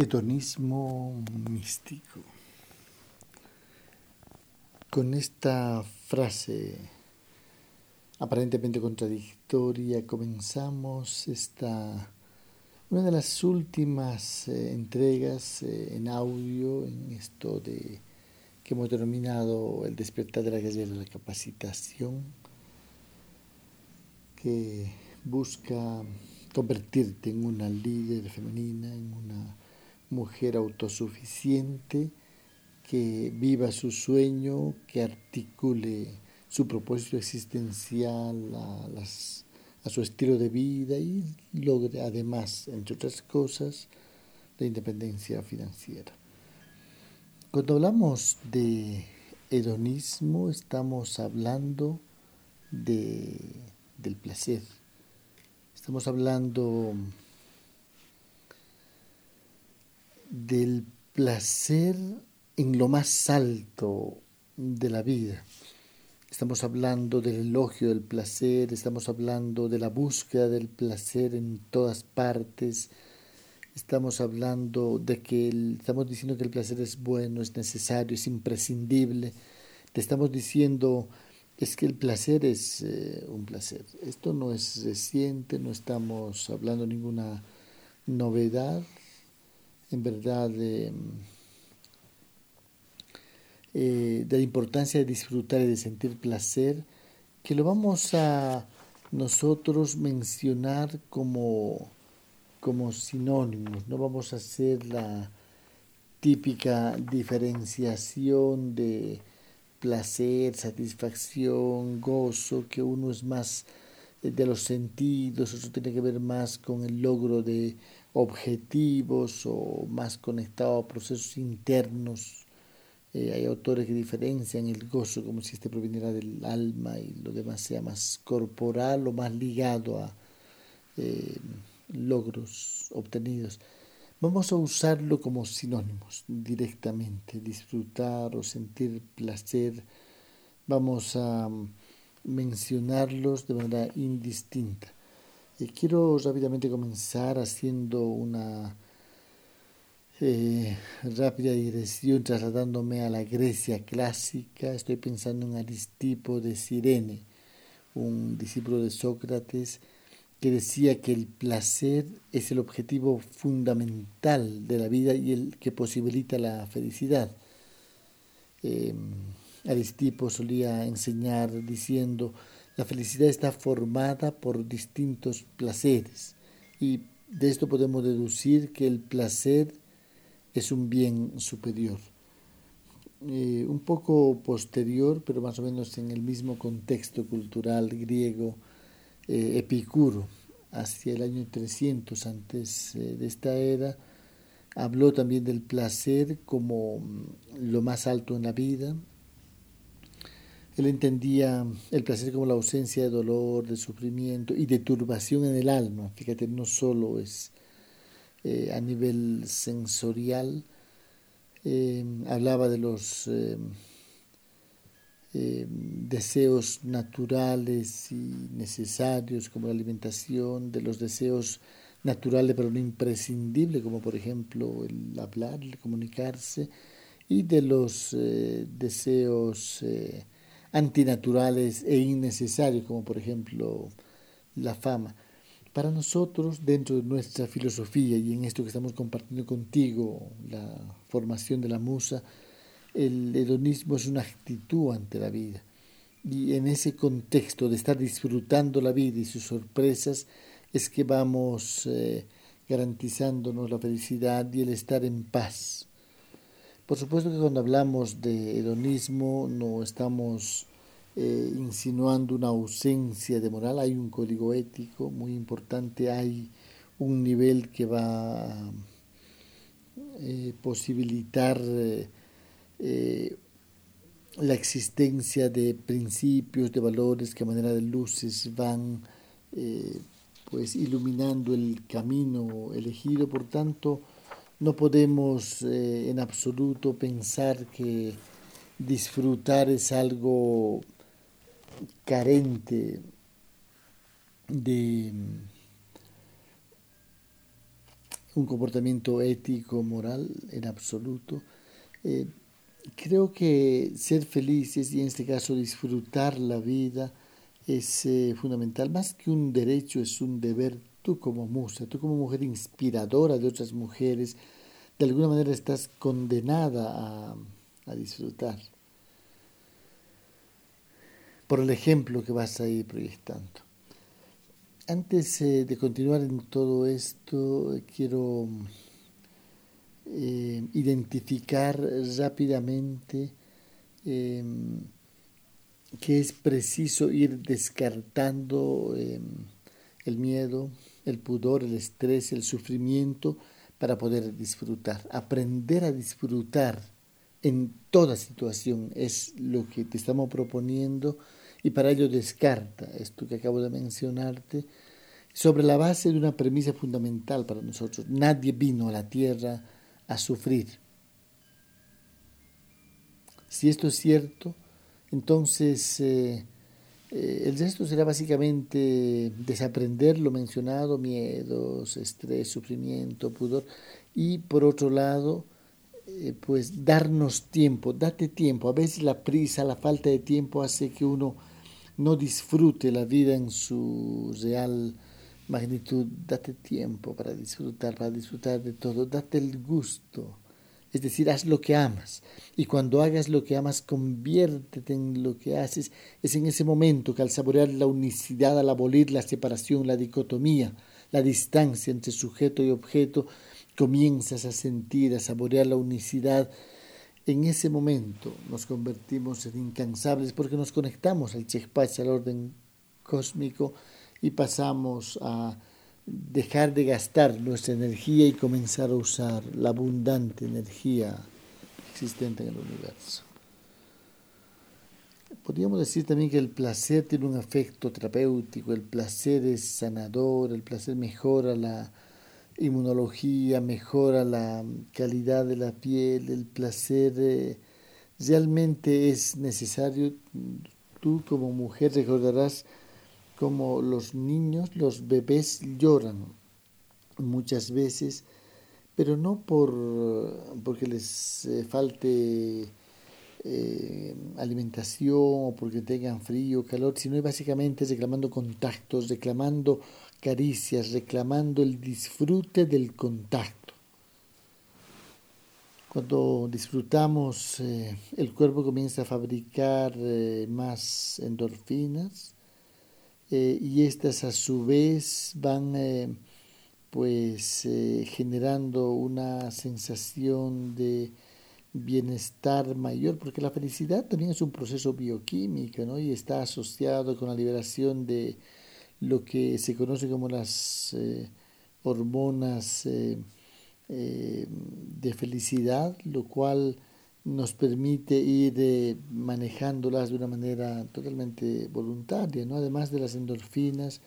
hedonismo místico. Con esta frase aparentemente contradictoria comenzamos esta una de las últimas eh, entregas eh, en audio en esto de que hemos denominado el despertar de la gallera de la capacitación que busca convertirte en una líder femenina, en una mujer autosuficiente que viva su sueño, que articule su propósito existencial a, su estilo de vida y logre además, entre otras cosas, la independencia financiera. Cuando hablamos de hedonismo estamos hablando de, del placer, estamos hablando del placer en lo más alto de la vida. Estamos hablando del elogio del placer, estamos hablando de la búsqueda del placer en todas partes, estamos hablando de que estamos diciendo que el placer es bueno, es necesario, es imprescindible. Te estamos diciendo es que el placer es eh, un placer. Esto no es reciente, no estamos hablando de ninguna novedad, en verdad eh, de la importancia de disfrutar y de sentir placer, que lo vamos a nosotros mencionar como, como sinónimos, no vamos a hacer la típica diferenciación de placer, satisfacción, gozo, que uno es más eh, de los sentidos, eso tiene que ver más con el logro de objetivos o más conectado a procesos internos. Eh, hay autores que diferencian el gozo como si este proviniera del alma y lo demás sea más corporal o más ligado a eh, logros obtenidos. Vamos a usarlo como sinónimos directamente, disfrutar o sentir placer. Vamos a mencionarlos de manera indistinta quiero rápidamente comenzar haciendo una eh, rápida digresión trasladándome a la Grecia clásica. Estoy pensando en Aristipo de Cirene, un discípulo de Sócrates que decía que el placer es el objetivo fundamental de la vida y el que posibilita la felicidad. Eh, Aristipo solía enseñar diciendo, la felicidad está formada por distintos placeres y de esto podemos deducir que el placer es un bien superior. Eh, un poco posterior, pero más o menos en el mismo contexto cultural griego, eh, Epicuro, hacia el año 300 antes eh, de esta era, habló también del placer como mm, lo más alto en la vida, él entendía el placer como la ausencia de dolor, de sufrimiento y de turbación en el alma. Fíjate, no solo es eh, a nivel sensorial, eh, hablaba de los eh, deseos naturales y necesarios como la alimentación, de los deseos naturales pero no imprescindibles como por ejemplo el hablar, el comunicarse, y de los deseos antinaturales e innecesarios, como por ejemplo la fama. Para nosotros, dentro de nuestra filosofía y en esto que estamos compartiendo contigo, la formación de la musa, el hedonismo es una actitud ante la vida. Y en ese contexto de estar disfrutando la vida y sus sorpresas, es que vamos eh, garantizándonos la felicidad y el estar en paz. Por supuesto que cuando hablamos de hedonismo no estamos eh, insinuando una ausencia de moral, hay un código ético muy importante, hay un nivel que va a eh, posibilitar eh, la existencia de principios, de valores que a manera de luces van pues iluminando el camino elegido, por tanto, no podemos eh, en absoluto pensar que disfrutar es algo carente de un comportamiento ético, moral en absoluto. Eh, creo que ser felices y en este caso disfrutar la vida es eh, fundamental, más que un derecho, es un deber. Tú como musa, tú como mujer inspiradora de otras mujeres, de alguna manera estás condenada a, disfrutar por el ejemplo que vas a ir proyectando. Antes eh, de continuar en todo esto, quiero eh, identificar rápidamente em, que es preciso ir descartando em, el miedo, el pudor, el estrés, el sufrimiento para poder disfrutar. Aprender a disfrutar en toda situación es lo que te estamos proponiendo y para ello descarta esto que acabo de mencionarte sobre la base de una premisa fundamental para nosotros. Nadie vino a la tierra a sufrir. Si esto es cierto, entonces eh, eh, el resto será básicamente desaprender lo mencionado, miedos, estrés, sufrimiento, pudor, y por otro lado, eh, pues darnos tiempo, date tiempo. A veces la prisa, la falta de tiempo hace que uno no disfrute la vida en su real magnitud, date tiempo para disfrutar, para disfrutar de todo, date el gusto. Es decir, haz lo que amas. Y cuando hagas lo que amas, conviértete en lo que haces. Es en ese momento que al saborear la unicidad, al abolir la separación, la dicotomía, la distancia entre sujeto y objeto, comienzas a sentir, a saborear la unicidad. En ese momento nos convertimos en incansables porque nos conectamos al Chekpach, al orden cósmico, y pasamos a dejar de gastar nuestra energía y comenzar a usar la abundante energía existente en el universo. Podríamos decir también que el placer tiene un efecto terapéutico, el placer es sanador, el placer mejora la inmunología, mejora la calidad de la piel, el placer eh, realmente es necesario. Tú como mujer recordarás como los niños, los bebés lloran muchas veces, pero no por porque les eh, falte eh, alimentación o porque tengan frío, calor, sino básicamente reclamando contactos, reclamando caricias, reclamando el disfrute del contacto. Cuando disfrutamos, eh, el cuerpo comienza a fabricar más endorfinas, eh, y estas a su vez van eh, pues eh, generando una sensación de bienestar mayor, porque la felicidad también es un proceso bioquímico ¿no? y está asociado con la liberación de lo que se conoce como las hormonas de felicidad, lo cual nos permite ir eh, manejándolas de una manera totalmente voluntaria, ¿no? Además de las endorfinas,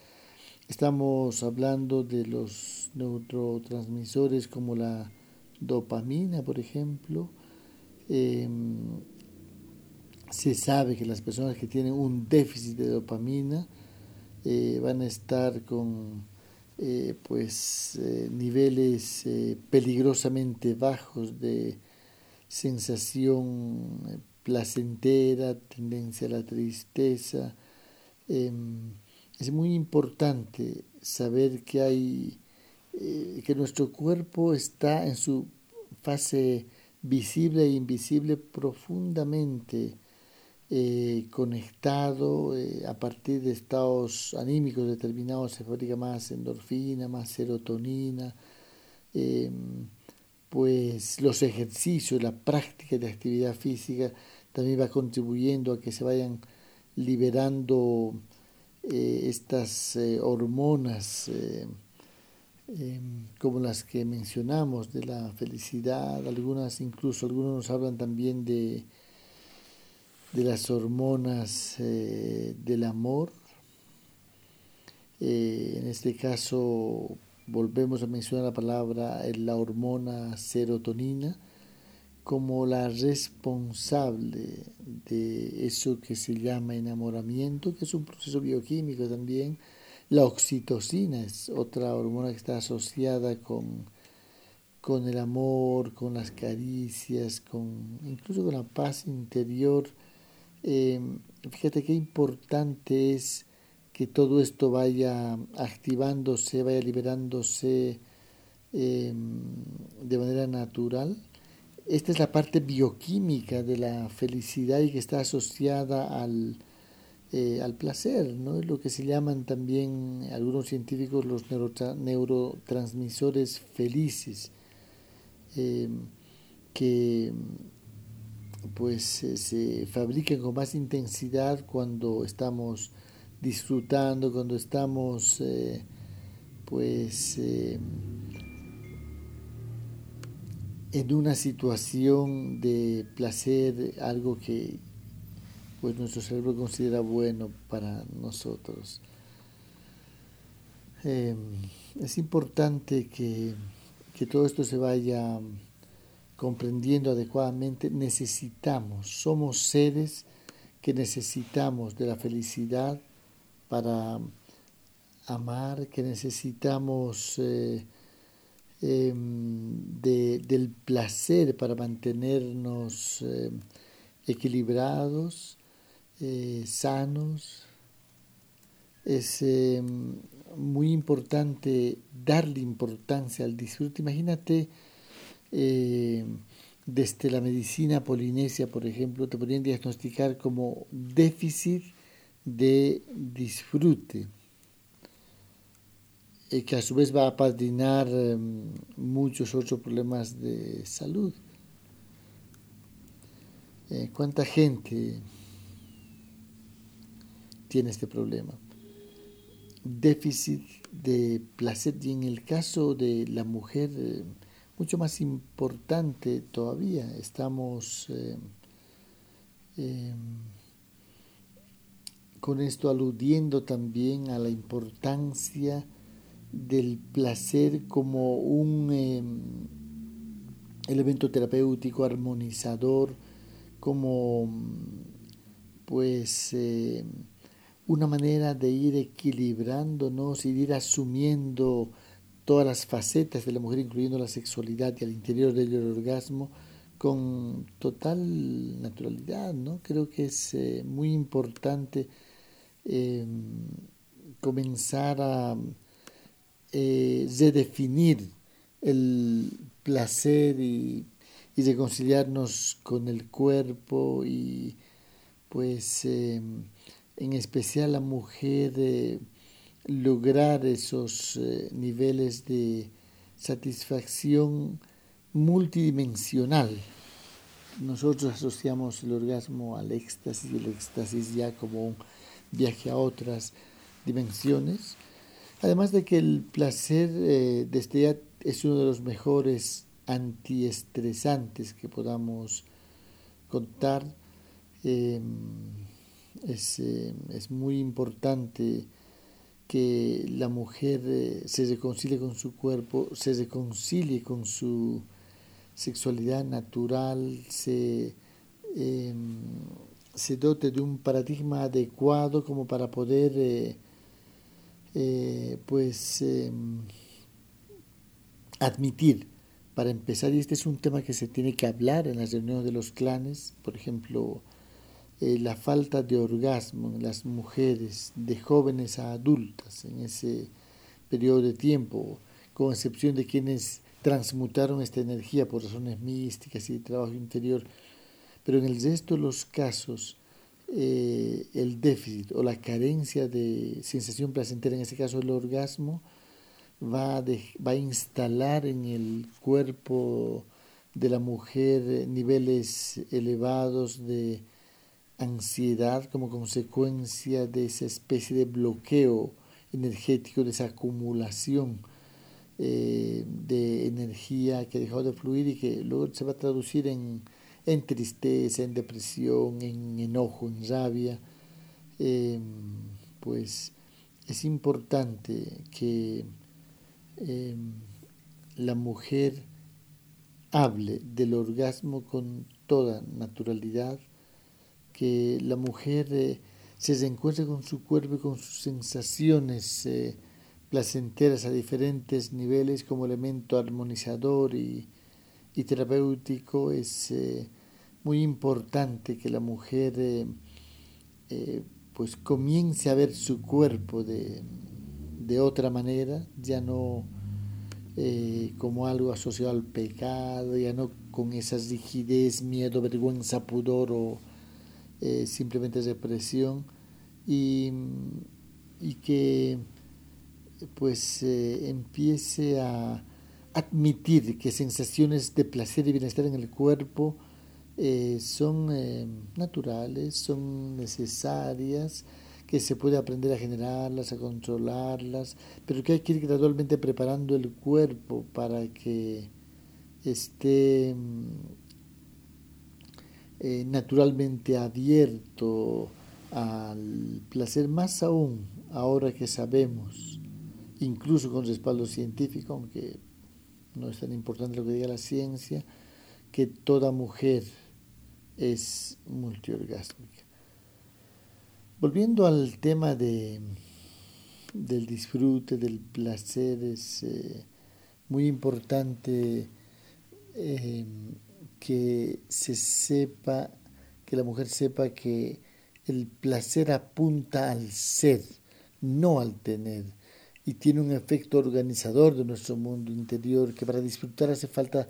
estamos hablando de los neurotransmisores como la dopamina, por ejemplo. Em, se sabe que las personas que tienen un déficit de dopamina eh, van a estar con eh, pues niveles peligrosamente bajos de sensación eh, placentera, tendencia a la tristeza. Em, es muy importante saber que hay eh, que nuestro cuerpo está en su fase visible e invisible profundamente eh, conectado a partir de estados anímicos determinados se fabrica más endorfina, más serotonina. Em, pues los ejercicios, la práctica de actividad física también va contribuyendo a que se vayan liberando eh, estas eh, hormonas eh, em, como las que mencionamos de la felicidad, algunas incluso algunos nos hablan también de, de las hormonas del amor. en este caso volvemos a mencionar la palabra, la hormona serotonina, como la responsable de eso que se llama enamoramiento, que es un proceso bioquímico también. La oxitocina es otra hormona que está asociada con con el amor, con las caricias, con incluso con la paz interior. Eh, fíjate qué importante es que todo esto vaya activándose, vaya liberándose em, de manera natural. Esta es la parte bioquímica de la felicidad y que está asociada al, eh, al placer, ¿no? lo que se llaman también algunos científicos los neurotransmisores felices, em, que pues se fabrican con más intensidad cuando estamos disfrutando, cuando estamos eh, pues eh, en una situación de placer, algo que pues nuestro cerebro considera bueno para nosotros. Em, es importante que, que todo esto se vaya comprendiendo adecuadamente. Necesitamos, somos seres que necesitamos de la felicidad para amar, que necesitamos eh, em, del placer para mantenernos eh, equilibrados, eh, sanos. Es em, muy importante darle importancia al disfrute. Imagínate desde la medicina polinesia, por ejemplo, te podrían diagnosticar como déficit de disfrute, y que a su vez va a padrinar em, muchos otros problemas de salud. Eh, ¿Cuánta gente tiene este problema? Déficit de placer y en el caso de la mujer, eh, mucho más importante todavía, estamos... Eh, em, con esto aludiendo también a la importancia del placer como un em, elemento terapéutico armonizador, como pues em, una manera de ir equilibrándonos y de ir asumiendo todas las facetas de la mujer, incluyendo la sexualidad y al interior del orgasmo, con total naturalidad, ¿no? Creo que es eh, muy importante Em, comenzar a eh, redefinir el placer y, reconciliarnos con el cuerpo y pues em, en especial la mujer eh, lograr esos eh, niveles de satisfacción multidimensional. Nosotros asociamos el orgasmo al éxtasis y el éxtasis ya como un viaje a otras dimensiones. Además de que el placer eh, desde ya es uno de los mejores antiestresantes que podamos contar. Em, es, em, es, muy importante que la mujer eh, se reconcilie con su cuerpo, se reconcilie con su sexualidad natural, se em, se dote de un paradigma adecuado como para poder eh, eh, pues em, admitir. Para empezar y este es un tema que se tiene que hablar en las reuniones de los clanes por ejemplo eh, la falta de orgasmo en las mujeres de jóvenes a adultas en ese periodo de tiempo con excepción de quienes transmutaron esta energía por razones místicas y de trabajo interior pero en el resto de los casos, eh, el déficit o la carencia de sensación placentera, en este caso el orgasmo, va a, va a instalar en el cuerpo de la mujer niveles elevados de ansiedad como consecuencia de esa especie de bloqueo energético, de esa acumulación eh, de energía que ha dejado de fluir y que luego se va a traducir en en tristeza, en depresión, en enojo, en rabia, em, pues es importante que em, la mujer hable del orgasmo con toda naturalidad, que la mujer eh, se reencuentre con su cuerpo y con sus sensaciones eh, placenteras a diferentes niveles como elemento armonizador y, terapéutico, es eh, muy importante que la mujer eh, eh, pues comience a ver su cuerpo de, de otra manera, ya no como algo asociado al pecado, ya no con esa rigidez, miedo, vergüenza, pudor o simplemente represión, y, y que pues empiece a admitir que sensaciones de placer y bienestar en el cuerpo eh, son eh, naturales, son necesarias, que se puede aprender a generarlas, a controlarlas, pero que hay que ir gradualmente preparando el cuerpo para que esté naturalmente abierto al placer, más aún ahora que sabemos incluso con respaldo científico, aunque no es tan importante lo que diga la ciencia, que toda mujer es multiorgásmica. Volviendo al tema de, del disfrute, del placer, es eh, muy importante eh, que se sepa, que la mujer sepa que el placer apunta al ser, no al tener y tiene un efecto organizador de nuestro mundo interior, que para disfrutar hace falta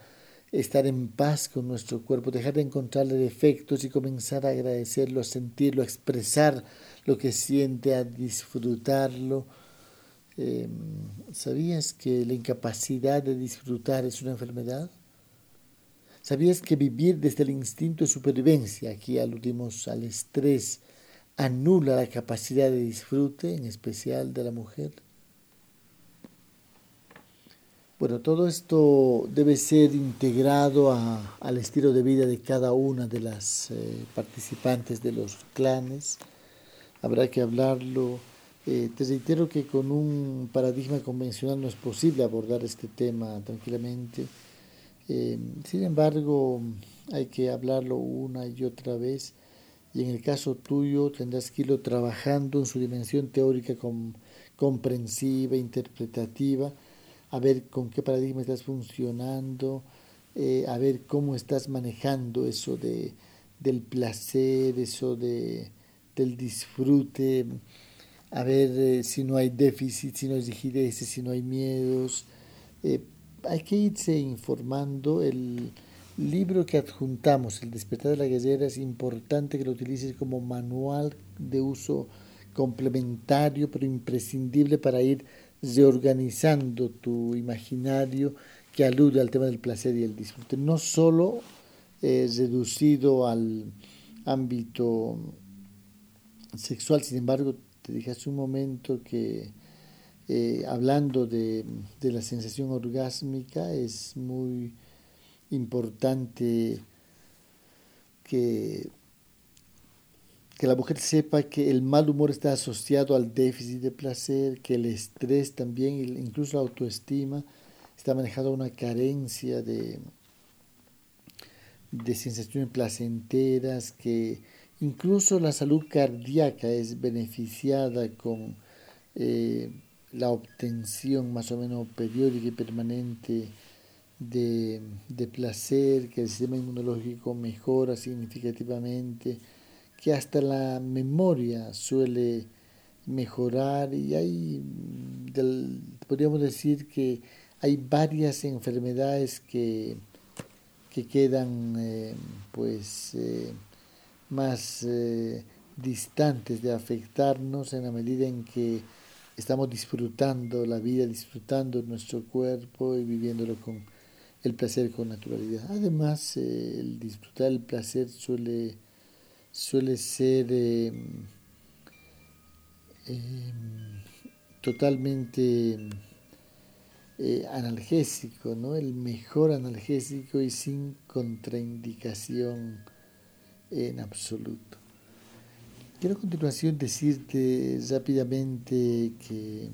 estar en paz con nuestro cuerpo, dejar de encontrarle defectos y comenzar a agradecerlo, a sentirlo, a expresar lo que siente, a disfrutarlo. Em, ¿Sabías que la incapacidad de disfrutar es una enfermedad? ¿Sabías que vivir desde el instinto de supervivencia, aquí aludimos al estrés, anula la capacidad de disfrute, en especial de la mujer? Bueno, todo esto debe ser integrado al estilo de vida de cada una de las eh, participantes de los clanes. Habrá que hablarlo. Eh, te reitero que con un paradigma convencional no es posible abordar este tema tranquilamente. Eh, sin embargo, hay que hablarlo una y otra vez y en el caso tuyo tendrás que irlo trabajando en su dimensión teórica comprensiva, interpretativa a ver con qué paradigma estás funcionando, eh, a ver cómo estás manejando eso de, del placer, eso de, del disfrute, a ver eh, si no hay déficit, si no hay rigidez, si no hay miedos. Eh, hay que irse informando. El libro que adjuntamos, El despertar de la guerrera, es importante que lo utilices como manual de uso complementario, pero imprescindible para ir reorganizando tu imaginario que alude al tema del placer y el disfrute, no solo es reducido al ámbito sexual, sin embargo, te dije hace un momento que eh, hablando de, de, la sensación orgásmica es muy importante que que la mujer sepa que el mal humor está asociado al déficit de placer, que el estrés también, incluso la autoestima, está manejado una carencia de, de sensaciones placenteras, que incluso la salud cardíaca es beneficiada con eh, la obtención más o menos periódica y permanente de, de placer, que el sistema inmunológico mejora significativamente, que hasta la memoria suele mejorar y hay, podríamos decir que hay varias enfermedades que, que quedan eh, pues eh, más eh, distantes de afectarnos en la medida en que estamos disfrutando la vida, disfrutando nuestro cuerpo y viviéndolo con el placer con naturalidad. Además, el disfrutar el placer suele suele ser em, em, totalmente eh, analgésico, ¿no? el mejor analgésico y sin contraindicación en absoluto. Quiero a continuación decirte rápidamente que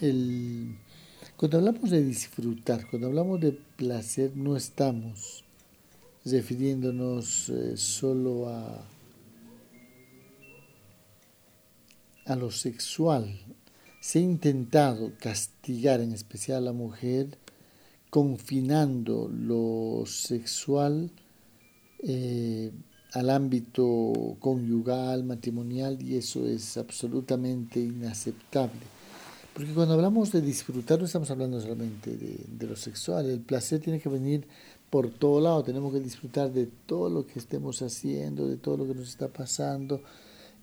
el, cuando hablamos de disfrutar, cuando hablamos de placer, no estamos refiriéndonos eh, solo a, a lo sexual. Se ha intentado castigar en especial a la mujer confinando lo sexual eh, al ámbito conyugal, matrimonial, y eso es absolutamente inaceptable. Porque cuando hablamos de disfrutar no estamos hablando solamente de, lo sexual, el placer tiene que venir por todo lado, tenemos que disfrutar de todo lo que estemos haciendo, de todo lo que nos está pasando.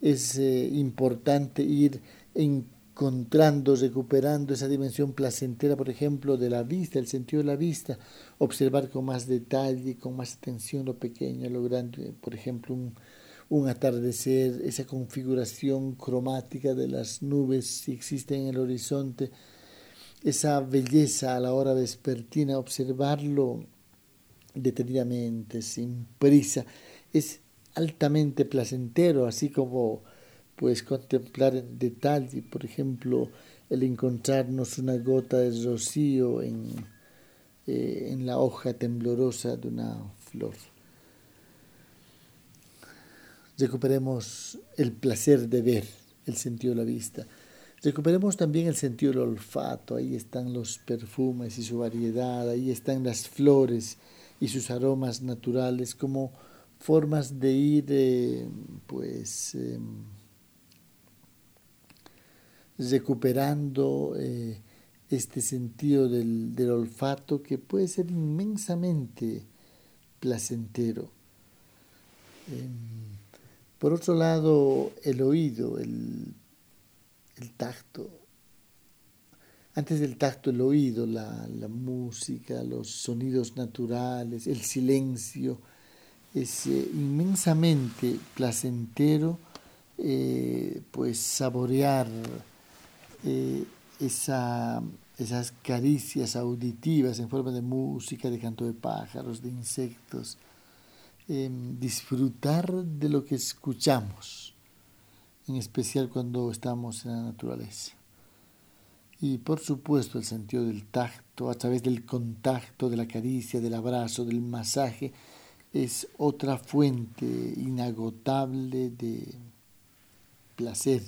Es eh, importante ir encontrando, recuperando esa dimensión placentera, por ejemplo, de la vista, el sentido de la vista, observar con más detalle, con más atención lo pequeño, lo grande, por ejemplo, un, un atardecer, esa configuración cromática de las nubes si existen en el horizonte, esa belleza a la hora vespertina, observarlo detenidamente, sin prisa, es altamente placentero, así como pues contemplar en detalle, por ejemplo, el encontrarnos una gota de rocío en, eh, en la hoja temblorosa de una flor. Recuperemos el placer de ver, el sentido de la vista. Recuperemos también el sentido del olfato, ahí están los perfumes y su variedad, ahí están las flores y sus aromas naturales como formas de ir, eh, pues, em, recuperando eh, este sentido del, olfato que puede ser inmensamente placentero. Em, por otro lado, el oído, el, tacto. Antes del tacto, el oído, la, música, los sonidos naturales, el silencio, es eh, inmensamente placentero eh, pues saborear eh, esa, esas caricias auditivas en forma de música, de canto de pájaros, de insectos, em, disfrutar de lo que escuchamos, en especial cuando estamos en la naturaleza. Y por supuesto el sentido del tacto, a través del contacto, de la caricia, del abrazo, del masaje, es otra fuente inagotable de placer.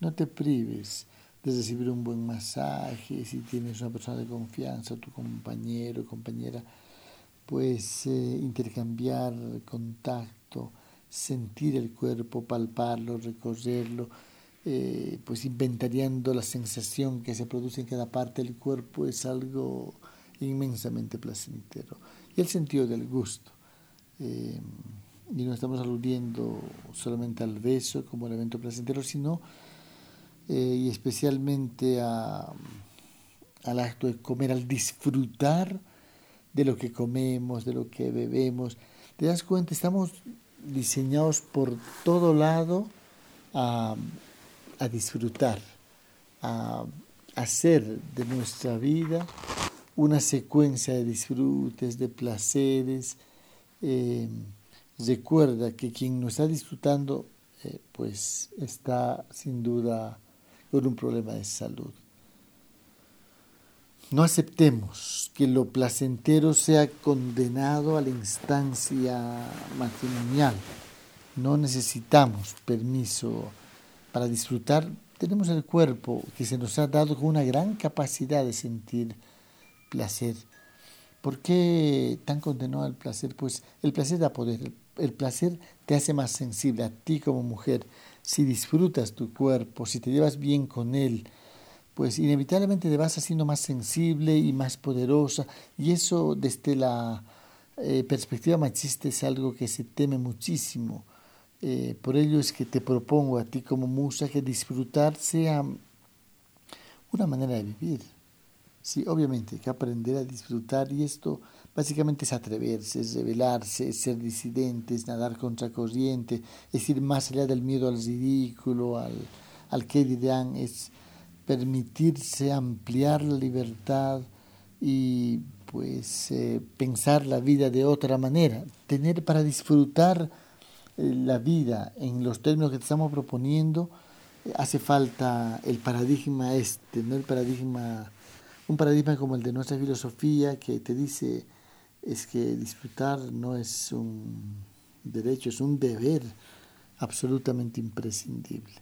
No te prives de recibir un buen masaje, si tienes una persona de confianza, tu compañero, compañera, pues eh, intercambiar contacto, sentir el cuerpo, palparlo, recorrerlo, eh, pues inventariando la sensación que se produce en cada parte del cuerpo es algo inmensamente placentero. Y el sentido del gusto. Eh, y no estamos aludiendo solamente al beso como elemento placentero, sino y especialmente a, al acto de comer, al disfrutar de lo que comemos, de lo que bebemos. Te das cuenta, estamos diseñados por todo lado a, a disfrutar, a hacer de nuestra vida una secuencia de disfrutes, de placeres. Eh, recuerda que quien no está disfrutando, eh, pues está sin duda con un problema de salud. No aceptemos que lo placentero sea condenado a la instancia matrimonial. No necesitamos permiso para disfrutar. Tenemos el cuerpo que se nos ha dado con una gran capacidad de sentir placer. ¿Por qué tan condenado al placer? Pues el placer da poder, el placer te hace más sensible a ti como mujer, si disfrutas tu cuerpo, si te llevas bien con él, pues inevitablemente te vas haciendo más sensible y más poderosa. Y eso desde la eh, perspectiva machista es algo que se teme muchísimo. Eh, por ello es que te propongo a ti como musa que disfrutar sea una manera de vivir. Sí, obviamente hay que aprender a disfrutar y esto Básicamente es atreverse, es rebelarse, es ser disidente, es nadar contra corriente, es ir más allá del miedo al ridículo, al, al que dirán, es permitirse ampliar la libertad y pues eh, pensar la vida de otra manera, tener para disfrutar eh, la vida en los términos que estamos proponiendo, eh, hace falta el paradigma este, no el paradigma, un paradigma como el de nuestra filosofía que te dice es que disfrutar no es un derecho, es un deber absolutamente imprescindible.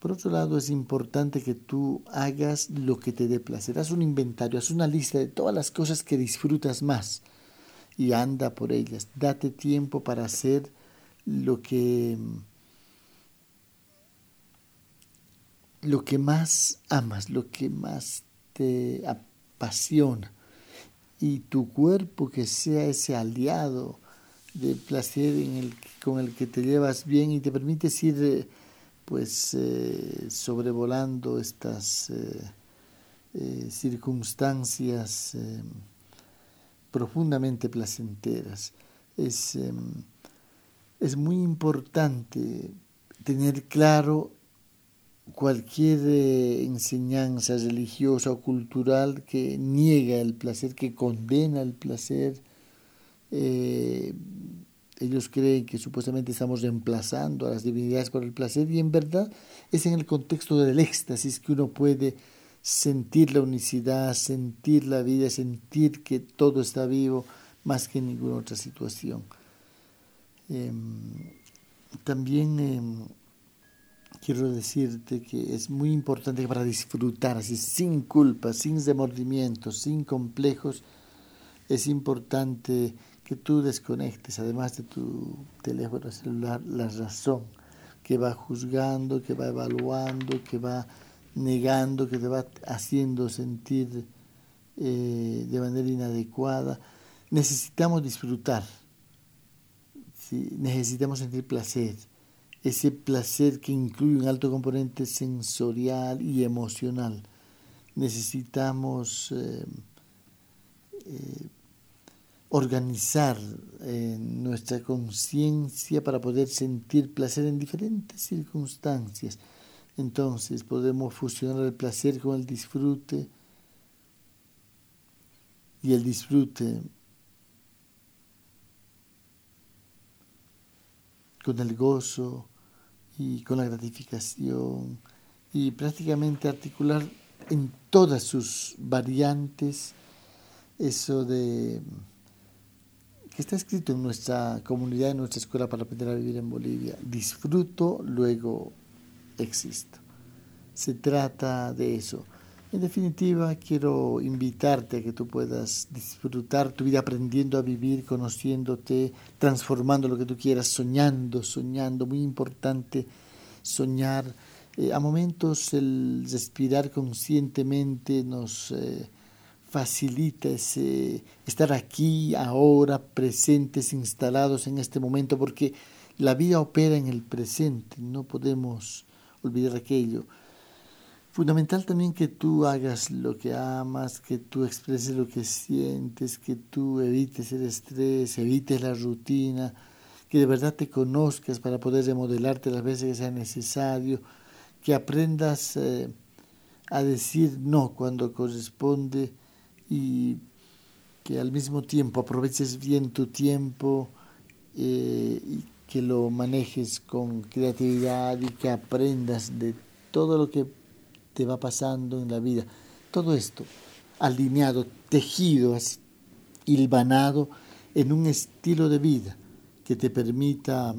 Por otro lado, es importante que tú hagas lo que te dé placer. Haz un inventario, haz una lista de todas las cosas que disfrutas más y anda por ellas. Date tiempo para hacer lo que lo que más amas, lo que más te apasiona y tu cuerpo que sea ese aliado de placer con el que te llevas bien y te permite ir pues eh, sobrevolando estas eh, circunstancias profundamente placenteras. Es, es muy importante tener claro cualquier eh, enseñanza religiosa o cultural que niega el placer, que condena el placer, eh, ellos creen que supuestamente estamos reemplazando a las divinidades por el placer y en verdad es en el contexto del éxtasis que uno puede sentir la unicidad, sentir la vida, sentir que todo está vivo más que en ninguna otra situación. Em, también em, quiero decirte que es muy importante para disfrutar así sin culpa, sin remordimientos, sin complejos, es importante que tú desconectes, además de tu teléfono celular, la razón que va juzgando, que va evaluando, que va negando, que te va haciendo sentir eh, de manera inadecuada. Necesitamos disfrutar, necesitamos sentir placer, ese placer que incluye un alto componente sensorial y emocional. Necesitamos eh, eh, organizar eh, nuestra conciencia para poder sentir placer en diferentes circunstancias. Entonces podemos fusionar el placer con el disfrute y el disfrute con el gozo y con la gratificación y prácticamente articular en todas sus variantes eso de que está escrito en nuestra comunidad, en nuestra escuela para aprender a vivir en Bolivia. Disfruto, luego existo. Se trata de eso. En definitiva, quiero invitarte a que tú puedas disfrutar tu vida aprendiendo a vivir, conociéndote, transformando lo que tú quieras, soñando, soñando. Muy importante soñar. Eh, a momentos el respirar conscientemente nos eh, facilita ese estar aquí, ahora, presentes, instalados en este momento, porque la vida opera en el presente, no podemos olvidar aquello. Fundamental también que tú hagas lo que amas, que tú expreses lo que sientes, que tú evites el estrés, evites la rutina, que de verdad te conozcas para poder remodelarte las veces que sea necesario, que aprendas eh, a decir no cuando corresponde y que al mismo tiempo aproveches bien tu tiempo eh, y que lo manejes con creatividad y que aprendas de todo lo que te va pasando en la vida. Todo esto alineado, tejido, hilvanado en un estilo de vida que te permita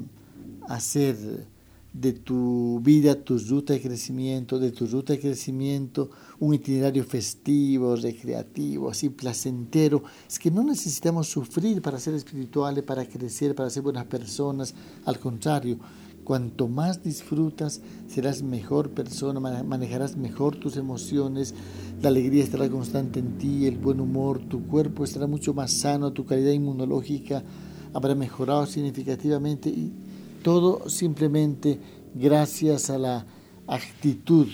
hacer de tu vida, tu ruta de crecimiento, de tu ruta de crecimiento, un itinerario festivo, recreativo, así placentero. Es que no necesitamos sufrir para ser espirituales, para crecer, para ser buenas personas. Al contrario, Cuanto más disfrutas, serás mejor persona, manejarás mejor tus emociones, la alegría estará constante en ti, el buen humor, tu cuerpo estará mucho más sano, tu calidad inmunológica habrá mejorado significativamente todo simplemente gracias a la actitud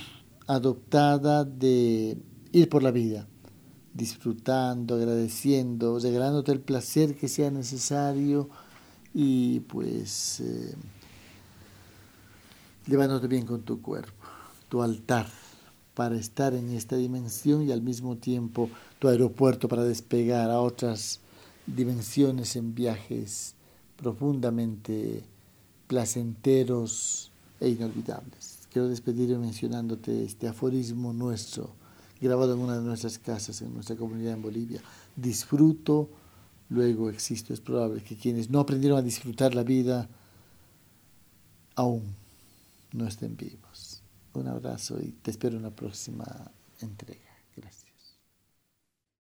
adoptada de ir por la vida, disfrutando, agradeciendo, regalándote el placer que sea necesario y pues... Eh, llevándote bien con tu cuerpo, tu altar para estar en esta dimensión y al mismo tiempo tu aeropuerto para despegar a otras dimensiones en viajes profundamente placenteros e inolvidables. Quiero despedirme mencionándote este aforismo nuestro, grabado en una de nuestras casas, en nuestra comunidad en Bolivia. Disfruto, luego existo. Es probable que quienes no aprendieron a disfrutar la vida aún no estén vivos. Un abrazo y te espero en la próxima entrega.